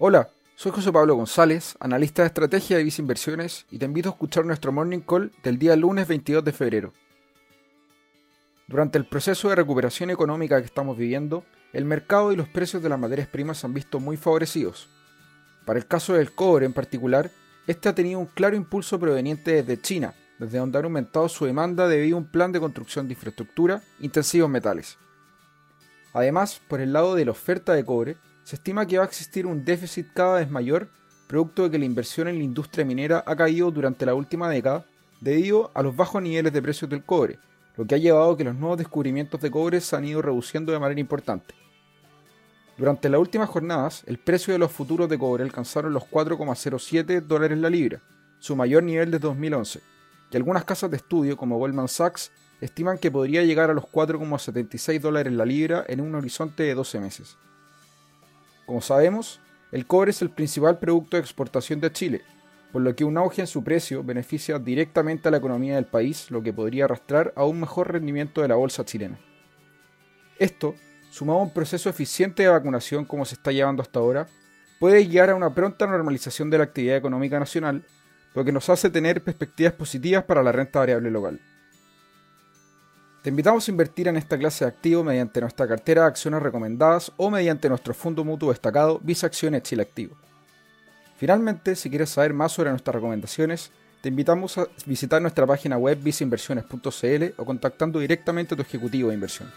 Hola, soy José Pablo González, analista de estrategia de Visa Inversiones, y te invito a escuchar nuestro morning call del día lunes 22 de febrero. Durante el proceso de recuperación económica que estamos viviendo, el mercado y los precios de las materias primas se han visto muy favorecidos. Para el caso del cobre en particular, este ha tenido un claro impulso proveniente desde China, desde donde han aumentado su demanda debido a un plan de construcción de infraestructura intensivo en metales. Además, por el lado de la oferta de cobre, se estima que va a existir un déficit cada vez mayor, producto de que la inversión en la industria minera ha caído durante la última década debido a los bajos niveles de precios del cobre, lo que ha llevado a que los nuevos descubrimientos de cobre se han ido reduciendo de manera importante. Durante las últimas jornadas, el precio de los futuros de cobre alcanzaron los 4,07 dólares la libra, su mayor nivel desde 2011, y algunas casas de estudio como Goldman Sachs estiman que podría llegar a los 4,76 dólares la libra en un horizonte de 12 meses. Como sabemos, el cobre es el principal producto de exportación de Chile, por lo que un auge en su precio beneficia directamente a la economía del país, lo que podría arrastrar a un mejor rendimiento de la bolsa chilena. Esto, sumado a un proceso eficiente de vacunación como se está llevando hasta ahora, puede guiar a una pronta normalización de la actividad económica nacional, lo que nos hace tener perspectivas positivas para la renta variable local. Te invitamos a invertir en esta clase de activo mediante nuestra cartera de acciones recomendadas o mediante nuestro fondo mutuo destacado Visa Acciones Chile Activo. Finalmente, si quieres saber más sobre nuestras recomendaciones, te invitamos a visitar nuestra página web visainversiones.cl o contactando directamente a tu ejecutivo de inversión.